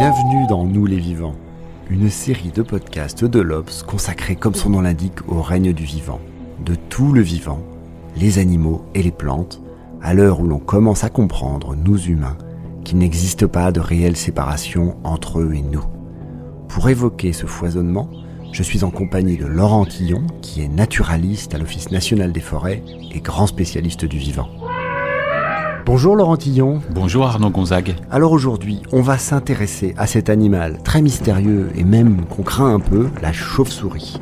Bienvenue dans Nous les vivants, une série de podcasts de l'Obs consacrée comme son nom l'indique au règne du vivant, de tout le vivant, les animaux et les plantes, à l'heure où l'on commence à comprendre, nous humains, qu'il n'existe pas de réelle séparation entre eux et nous. Pour évoquer ce foisonnement, je suis en compagnie de Laurent Tillon, qui est naturaliste à l'Office national des forêts et grand spécialiste du vivant. Bonjour Laurent Tillon. Bonjour Arnaud Gonzague. Alors aujourd'hui, on va s'intéresser à cet animal très mystérieux et même qu'on craint un peu, la chauve-souris.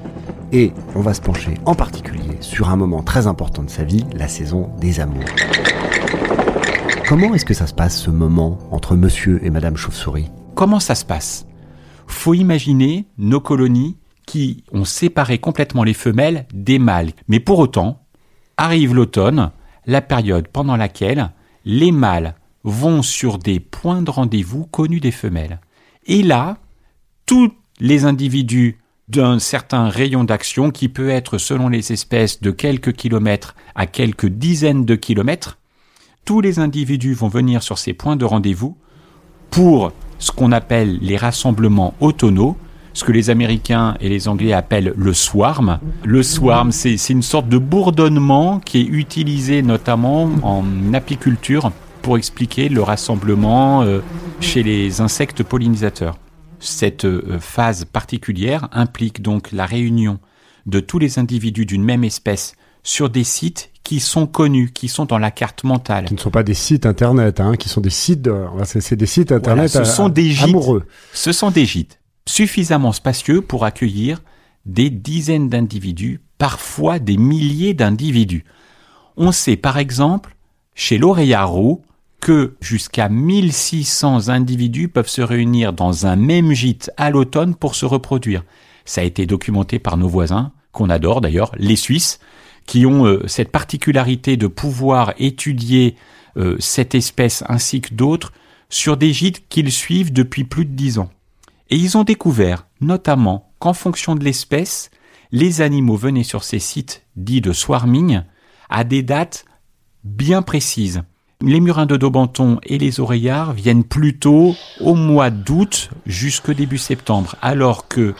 Et on va se pencher en particulier sur un moment très important de sa vie, la saison des amours. Comment est-ce que ça se passe ce moment entre monsieur et madame chauve-souris? Comment ça se passe? Faut imaginer nos colonies qui ont séparé complètement les femelles des mâles. Mais pour autant, arrive l'automne, la période pendant laquelle les mâles vont sur des points de rendez-vous connus des femelles. Et là, tous les individus d'un certain rayon d'action qui peut être selon les espèces de quelques kilomètres à quelques dizaines de kilomètres, tous les individus vont venir sur ces points de rendez-vous pour ce qu'on appelle les rassemblements autonaux, ce que les Américains et les Anglais appellent le swarm. Le swarm, c'est une sorte de bourdonnement qui est utilisé notamment en apiculture pour expliquer le rassemblement euh, chez les insectes pollinisateurs. Cette euh, phase particulière implique donc la réunion de tous les individus d'une même espèce sur des sites qui sont connus, qui sont dans la carte mentale. Qui ne sont pas des sites internet, hein, qui sont des sites, c'est des sites internet Voilà, ce sont des gîtes. amoureux. Ce sont des gîtes suffisamment spacieux pour accueillir des dizaines d'individus, parfois des milliers d'individus. On sait par exemple, chez l'oreillard roux, que jusqu'à 1600 individus peuvent se réunir dans un même gîte à l'automne pour se reproduire. Ça a été documenté par nos voisins, qu'on adore d'ailleurs, les Suisses, qui ont euh, cette particularité de pouvoir étudier euh, cette espèce ainsi que d'autres sur des gîtes qu'ils suivent depuis plus de dix ans. Et ils ont découvert, notamment, qu'en fonction de l'espèce, les animaux venaient sur ces sites dits de swarming à des dates bien précises. Les murins de Daubenton et les oreillards viennent plutôt au mois d'août jusque début septembre, alors que,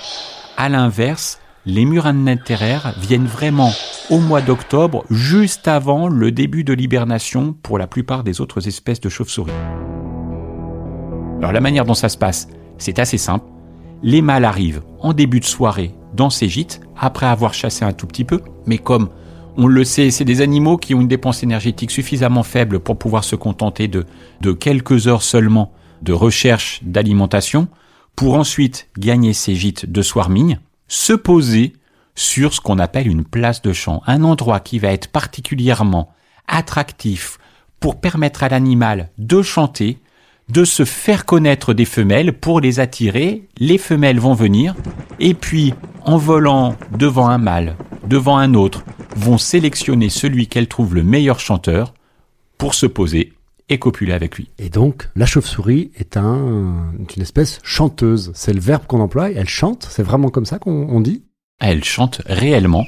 à l'inverse, les murins de terraires viennent vraiment au mois d'octobre, juste avant le début de l'hibernation pour la plupart des autres espèces de chauves-souris. Alors la manière dont ça se passe, c'est assez simple. Les mâles arrivent en début de soirée dans ces gîtes, après avoir chassé un tout petit peu, mais comme on le sait, c'est des animaux qui ont une dépense énergétique suffisamment faible pour pouvoir se contenter de, quelques heures seulement de recherche d'alimentation, pour ensuite gagner ces gîtes de swarming, se poser sur ce qu'on appelle une place de champ, un endroit qui va être particulièrement attractif pour permettre à l'animal de chanter, de se faire connaître des femelles pour les attirer. Les femelles vont venir et puis, en volant devant un mâle, devant un autre, vont sélectionner celui qu'elles trouvent le meilleur chanteur pour se poser et copuler avec lui. Et donc, la chauve-souris est un, une espèce chanteuse. C'est le verbe qu'on emploie. Elle chante. C'est vraiment comme ça qu'on on dit? Elle chante réellement,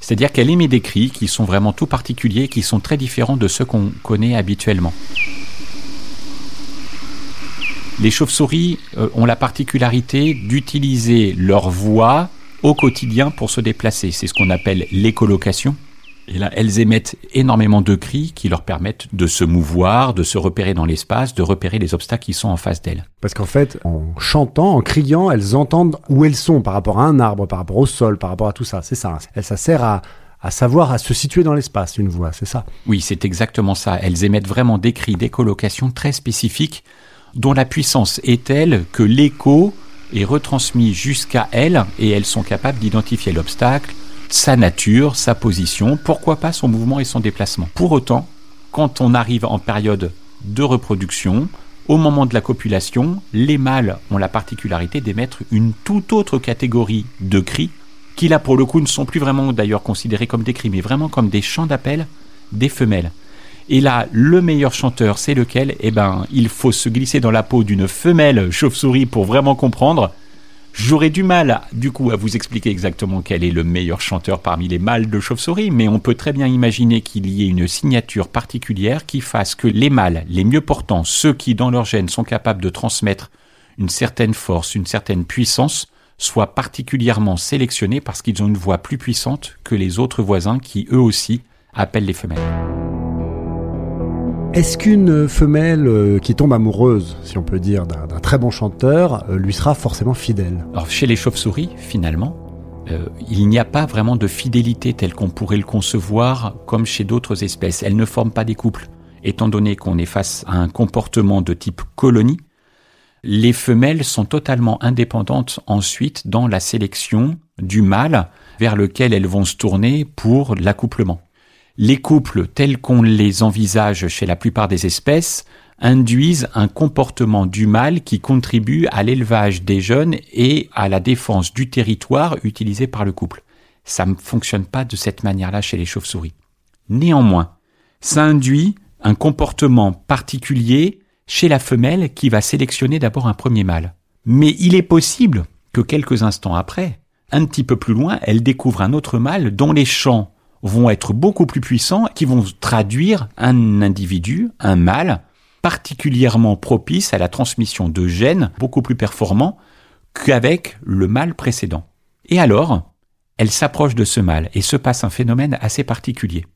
c'est-à-dire qu'elle émet des cris qui sont vraiment tout particuliers, qui sont très différents de ceux qu'on connaît habituellement. Les chauves-souris euh, ont la particularité d'utiliser leur voix au quotidien pour se déplacer. C'est ce qu'on appelle l'écolocation. Et là, elles émettent énormément de cris qui leur permettent de se mouvoir, de se repérer dans l'espace, de repérer les obstacles qui sont en face d'elles. Parce qu'en fait, en chantant, en criant, elles entendent où elles sont par rapport à un arbre, par rapport au sol, par rapport à tout ça. C'est ça. Ça sert à, à savoir, à se situer dans l'espace, une voix. C'est ça. Oui, c'est exactement ça. Elles émettent vraiment des cris d'écolocation très spécifiques dont la puissance est telle que l'écho est retransmis jusqu'à elles et elles sont capables d'identifier l'obstacle, sa nature, sa position, pourquoi pas son mouvement et son déplacement. Pour autant, quand on arrive en période de reproduction, au moment de la copulation, les mâles ont la particularité d'émettre une toute autre catégorie de cris, qui là pour le coup ne sont plus vraiment d'ailleurs considérés comme des cris, mais vraiment comme des chants d'appel des femelles. Et là, le meilleur chanteur, c'est lequel? Eh ben, il faut se glisser dans la peau d'une femelle chauve-souris pour vraiment comprendre. J'aurais du mal, du coup, à vous expliquer exactement quel est le meilleur chanteur parmi les mâles de chauve-souris, mais on peut très bien imaginer qu'il y ait une signature particulière qui fasse que les mâles, les mieux portants, ceux qui dans leur gène sont capables de transmettre une certaine force, une certaine puissance, soient particulièrement sélectionnés parce qu'ils ont une voix plus puissante que les autres voisins qui, eux aussi, appellent les femelles. Est-ce qu'une femelle euh, qui tombe amoureuse, si on peut dire, d'un très bon chanteur, euh, lui sera forcément fidèle? Alors chez les chauves-souris, finalement, euh, il n'y a pas vraiment de fidélité telle qu'on pourrait le concevoir comme chez d'autres espèces. Elles ne forment pas des couples. Étant donné qu'on est face à un comportement de type colonie, les femelles sont totalement indépendantes ensuite dans la sélection du mâle vers lequel elles vont se tourner pour l'accouplement les couples tels qu'on les envisage chez la plupart des espèces induisent un comportement du mâle qui contribue à l'élevage des jeunes et à la défense du territoire utilisé par le couple. Ça ne fonctionne pas de cette manière-là chez les chauves-souris. Néanmoins, ça induit un comportement particulier chez la femelle qui va sélectionner d'abord un premier mâle. Mais il est possible que quelques instants après, un petit peu plus loin, elle découvre un autre mâle dont les chants vont être beaucoup plus puissants, qui vont traduire un individu, un mâle, particulièrement propice à la transmission de gènes beaucoup plus performants qu'avec le mâle précédent. Et alors, elle s'approche de ce mâle et se passe un phénomène assez particulier,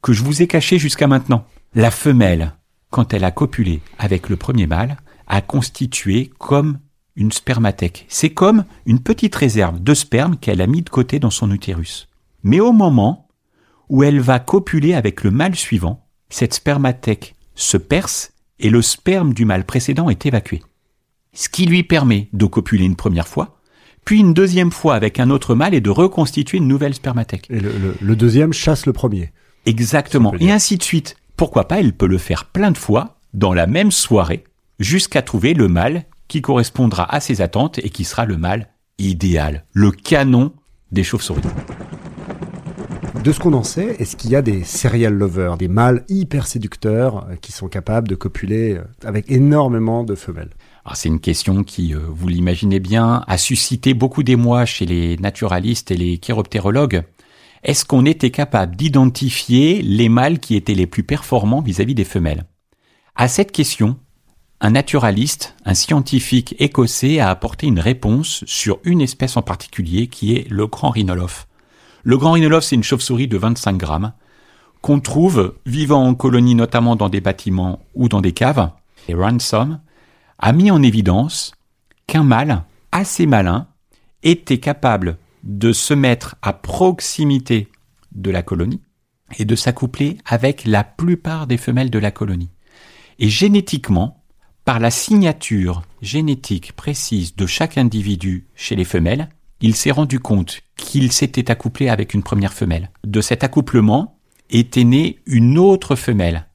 que je vous ai caché jusqu'à maintenant. La femelle, quand elle a copulé avec le premier mâle, a constitué comme une spermathèque. C'est comme une petite réserve de sperme qu'elle a mis de côté dans son utérus. Mais au moment où elle va copuler avec le mâle suivant, cette spermathèque se perce et le sperme du mâle précédent est évacué. Ce qui lui permet de copuler une première fois, puis une deuxième fois avec un autre mâle et de reconstituer une nouvelle spermathèque. Et le, deuxième chasse le premier. Exactement. Et ainsi de suite. Pourquoi pas, elle peut le faire plein de fois dans la même soirée jusqu'à trouver le mâle qui correspondra à ses attentes et qui sera le mâle idéal, le canon des chauves-souris. De ce qu'on en sait, est-ce qu'il y a des serial lovers, des mâles hyper séducteurs euh, qui sont capables de copuler euh, avec énormément de femelles? C'est une question qui, euh, vous l'imaginez bien, a suscité beaucoup d'émoi chez les naturalistes et les chiroptérologues. Est-ce qu'on était capable d'identifier les mâles qui étaient les plus performants vis-à-vis des femelles? À cette question, un naturaliste, un scientifique écossais a apporté une réponse sur une espèce en particulier qui est le grand rhinolophe. Le grand rhinolophe, c'est une chauve-souris de 25 grammes qu'on trouve vivant en colonie notamment dans des bâtiments ou dans des caves. Et Ransom a mis en évidence qu'un mâle assez malin était capable de se mettre à proximité de la colonie et de s'accoupler avec la plupart des femelles de la colonie. Et génétiquement, par la signature génétique précise de chaque individu chez les femelles, il s'est rendu compte qu'il s'était accouplé avec une première femelle. De cet accouplement était née une autre femelle,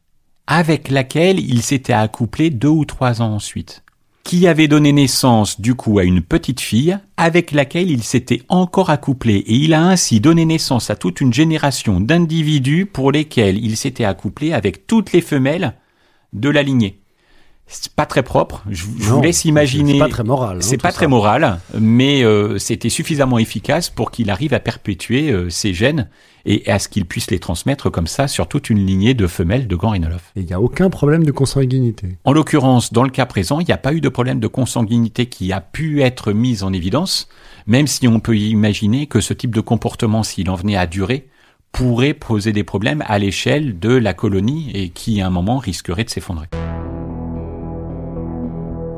avec laquelle il s'était accouplé deux ou trois ans ensuite, qui avait donné naissance du coup à une petite fille, avec laquelle il s'était encore accouplé, et il a ainsi donné naissance à toute une génération d'individus pour lesquels il s'était accouplé avec toutes les femelles de la lignée c'est pas très propre. Je, vous laisse imaginer. C'est pas très moral. Hein, c'est pas très moral, mais euh, c'était suffisamment efficace pour qu'il arrive à perpétuer euh, ses gènes et à ce qu'il puisse les transmettre comme ça sur toute une lignée de femelles de gants Et il n'y a aucun problème de consanguinité. En l'occurrence, dans le cas présent, il n'y a pas eu de problème de consanguinité qui a pu être mis en évidence, même si on peut imaginer que ce type de comportement, s'il en venait à durer, pourrait poser des problèmes à l'échelle de la colonie et qui, à un moment, risquerait de s'effondrer.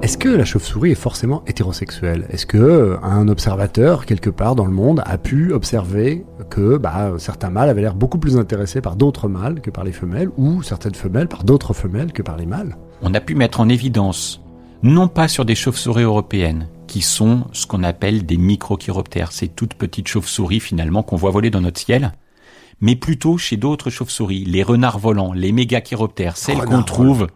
Est-ce que la chauve-souris est forcément hétérosexuelle? Est-ce que euh, un observateur quelque part dans le monde a pu observer que bah, certains mâles avaient l'air beaucoup plus intéressés par d'autres mâles que par les femelles, ou certaines femelles par d'autres femelles que par les mâles? On a pu mettre en évidence non pas sur des chauves-souris européennes, qui sont ce qu'on appelle des microchiroptères, ces toutes petites chauves-souris finalement qu'on voit voler dans notre ciel, mais plutôt chez d'autres chauves-souris, les renards volants, les mégachiroptères, celles qu'on trouve,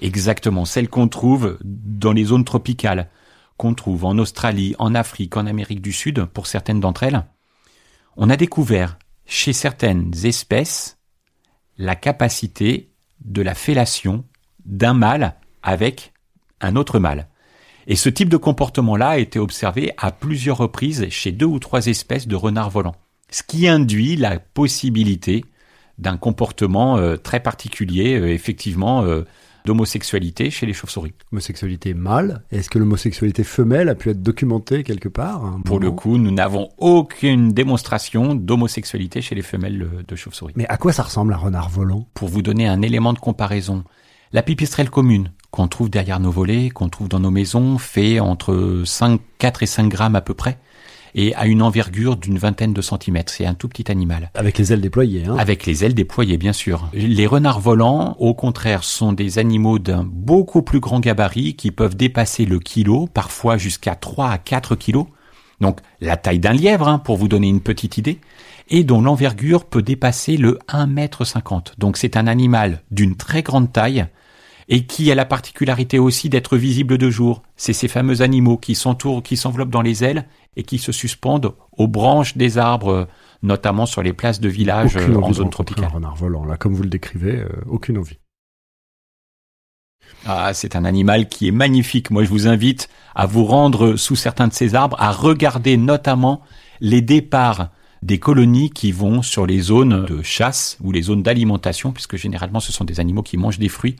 exactement, celles qu'on trouve dans les zones tropicales, qu'on trouve en Australie, en Afrique, en Amérique du Sud, pour certaines d'entre elles. On a découvert chez certaines espèces la capacité de la fellation d'un mâle avec un autre mâle. Et ce type de comportement-là a été observé à plusieurs reprises chez deux ou trois espèces de renards volants, ce qui induit la possibilité d'un comportement euh, très particulier, euh, effectivement, euh, d'homosexualité chez les chauves-souris. Homosexualité mâle. Est-ce que l'homosexualité femelle a pu être documentée quelque part Pour le coup, nous n'avons aucune démonstration d'homosexualité chez les femelles de chauves-souris. Mais à quoi ça ressemble un renard volant? Pour vous donner un élément de comparaison, la pipistrelle commune, qu'on trouve derrière nos volets, qu'on trouve dans nos maisons, fait entre 5, 4 et 5 grammes à peu près et a une envergure d'une vingtaine de centimètres. C'est un tout petit animal. Avec les ailes déployées. Hein Avec les ailes déployées, bien sûr. Les renards volants, au contraire, sont des animaux d'un beaucoup plus grand gabarit qui peuvent dépasser le kilo, parfois jusqu'à 3 à 4 kilos. Donc la taille d'un lièvre, hein, pour vous donner une petite idée, et dont l'envergure peut dépasser le 1 mètre 50. Donc c'est un animal d'une très grande taille, et qui a la particularité aussi d'être visible de jour. C'est ces fameux animaux qui s'entourent, qui s'enveloppent dans les ailes et qui se suspendent aux branches des arbres, notamment sur les places de village en zone tropicale. Un renard volant, là, comme vous le décrivez, euh, aucune envie. Ah, c'est un animal qui est magnifique. Moi, je vous invite à vous rendre sous certains de ces arbres, à regarder notamment les départs des colonies qui vont sur les zones de chasse ou les zones d'alimentation, puisque généralement ce sont des animaux qui mangent des fruits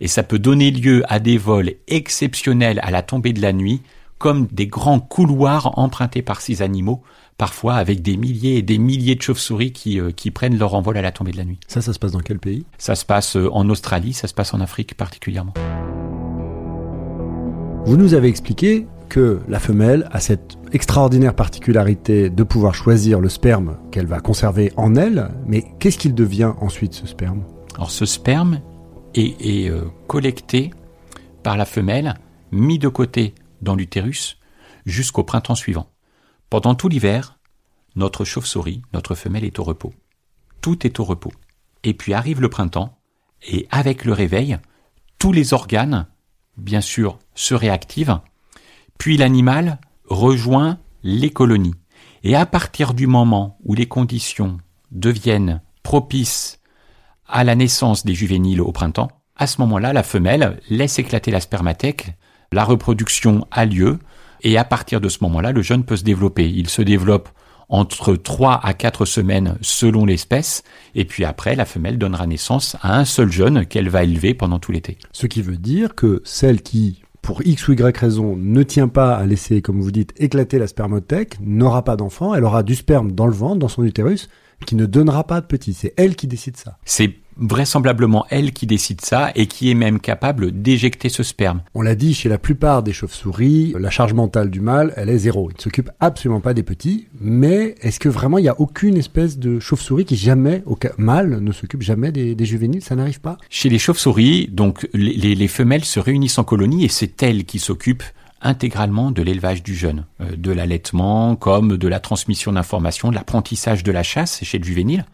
et ça peut donner lieu à des vols exceptionnels à la tombée de la nuit, comme des grands couloirs empruntés par ces animaux, parfois avec des milliers et des milliers de chauves-souris qui, euh, qui prennent leur envol à la tombée de la nuit. Ça, ça se passe dans quel pays? Ça se passe euh, en Australie, ça se passe en Afrique particulièrement. Vous nous avez expliqué que la femelle a cette extraordinaire particularité de pouvoir choisir le sperme qu'elle va conserver en elle, mais qu'est-ce qu'il devient ensuite ce sperme? Alors ce sperme, est, euh, collecté par la femelle, mis de côté dans l'utérus jusqu'au printemps suivant. Pendant tout l'hiver, notre chauve-souris, notre femelle est au repos. Tout est au repos. Et puis arrive le printemps, et avec le réveil, tous les organes, bien sûr, se réactivent, puis l'animal rejoint les colonies. Et à partir du moment où les conditions deviennent propices à la naissance des juvéniles au printemps, à ce moment-là, la femelle laisse éclater la spermathèque, la reproduction a lieu, et à partir de ce moment-là, le jeune peut se développer. Il se développe entre 3 à 4 semaines selon l'espèce, et puis après, la femelle donnera naissance à un seul jeune qu'elle va élever pendant tout l'été. Ce qui veut dire que celle qui, pour X ou Y raison, ne tient pas à laisser, comme vous dites, éclater la spermathèque, n'aura pas d'enfant, elle aura du sperme dans le ventre, dans son utérus, qui ne donnera pas de petit. C'est elle qui décide ça. C'est vraisemblablement elle qui décide ça et qui est même capable d'éjecter ce sperme. On l'a dit, chez la plupart des chauves-souris, la charge mentale du mâle, elle est zéro. Il ne s'occupe absolument pas des petits. Mais est-ce que vraiment il n'y a aucune espèce de chauve-souris qui jamais, au mâle, ne s'occupe jamais des, juvéniles? Ça n'arrive pas? Chez les chauves-souris, donc les, les femelles se réunissent en colonie et c'est elles qui s'occupent intégralement de l'élevage du jeune, euh, de l'allaitement comme de la transmission d'informations, de l'apprentissage de la chasse chez le juvénile.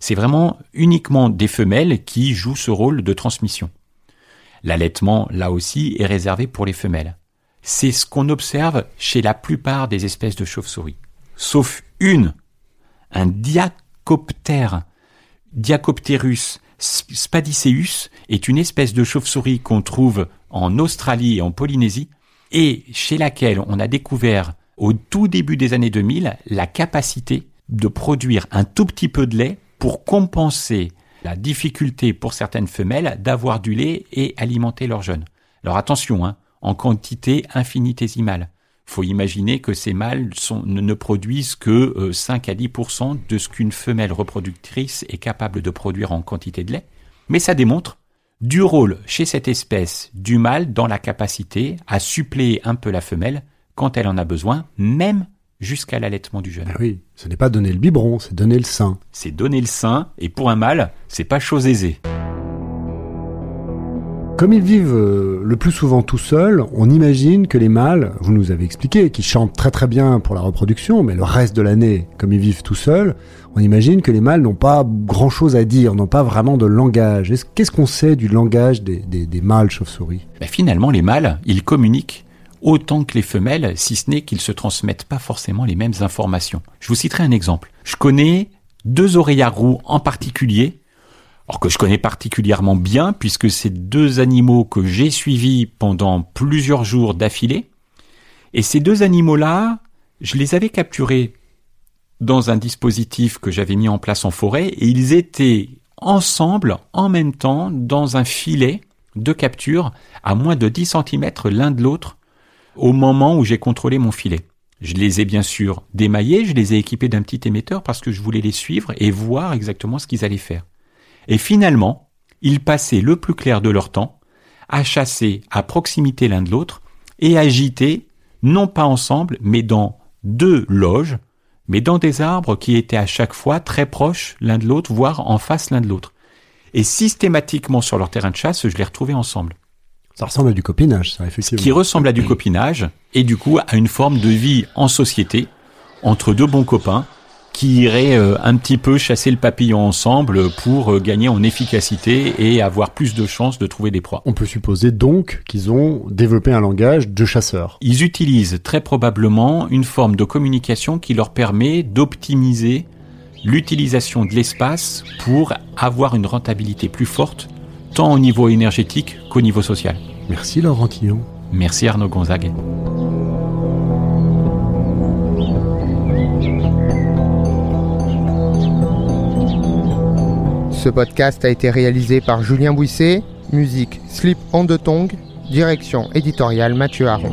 C'est vraiment uniquement des femelles qui jouent ce rôle de transmission. L'allaitement, là aussi, est réservé pour les femelles. C'est ce qu'on observe chez la plupart des espèces de chauves-souris. Sauf une, un diacoptère, Diacopterus spadiceus, est une espèce de chauve-souris qu'on trouve en Australie et en Polynésie, et chez laquelle on a découvert au tout début des années 2000 la capacité de produire un tout petit peu de lait pour compenser la difficulté pour certaines femelles d'avoir du lait et alimenter leurs jeunes. Alors attention, hein, en quantité infinitésimale. Faut imaginer que ces mâles ne, produisent que 5 euh, à 10% de ce qu'une femelle reproductrice est capable de produire en quantité de lait. Mais ça démontre du rôle chez cette espèce du mâle dans la capacité à suppléer un peu la femelle quand elle en a besoin, même jusqu'à l'allaitement du jeune. Ah oui, ce n'est pas donner le biberon, c'est donner le sein. C'est donner le sein, et pour un mâle, c'est pas chose aisée. Comme ils vivent euh, le plus souvent tout seuls, on imagine que les mâles, vous nous avez expliqué, qu'ils chantent très très bien pour la reproduction, mais le reste de l'année, comme ils vivent tout seuls, on imagine que les mâles n'ont pas grand chose à dire, n'ont pas vraiment de langage. Qu'est-ce qu'on sait du langage des, mâles chauves-souris? Ben Finalement, les mâles, ils communiquent autant que les femelles, si ce n'est qu'ils se transmettent pas forcément les mêmes informations. Je vous citerai un exemple. Je connais deux oreillards roux en particulier alors que je connais particulièrement bien puisque c'est deux animaux que j'ai suivis pendant plusieurs jours d'affilée. Et ces deux animaux-là, je les avais capturés dans un dispositif que j'avais mis en place en forêt et ils étaient ensemble en même temps dans un filet de capture à moins de 10 cm l'un de l'autre au moment où j'ai contrôlé mon filet. Je les ai bien sûr démaillés, je les ai équipés d'un petit émetteur parce que je voulais les suivre et voir exactement ce qu'ils allaient faire. Et finalement, ils passaient le plus clair de leur temps à chasser à proximité l'un de l'autre et agiter, non pas ensemble, mais dans deux loges, mais dans des arbres qui étaient à chaque fois très proches l'un de l'autre, voire en face l'un de l'autre. Et systématiquement sur leur terrain de chasse, je les retrouvais ensemble. Ça ressemble à du copinage, ça, effectivement. Qui ressemble à du copinage, et du coup à une forme de vie en société, entre deux bons copains, qui iraient euh, un petit peu chasser le papillon ensemble pour euh, gagner en efficacité et avoir plus de chances de trouver des proies. On peut supposer donc qu'ils ont développé un langage de chasseurs. Ils utilisent très probablement une forme de communication qui leur permet d'optimiser l'utilisation de l'espace pour avoir une rentabilité plus forte, tant au niveau énergétique qu'au niveau social. Merci Laurent Quillon. Merci Arnaud Gonzague. Ce podcast a été réalisé par Julien Bouisset, musique Slip on the Tongue, direction éditoriale Mathieu Aron.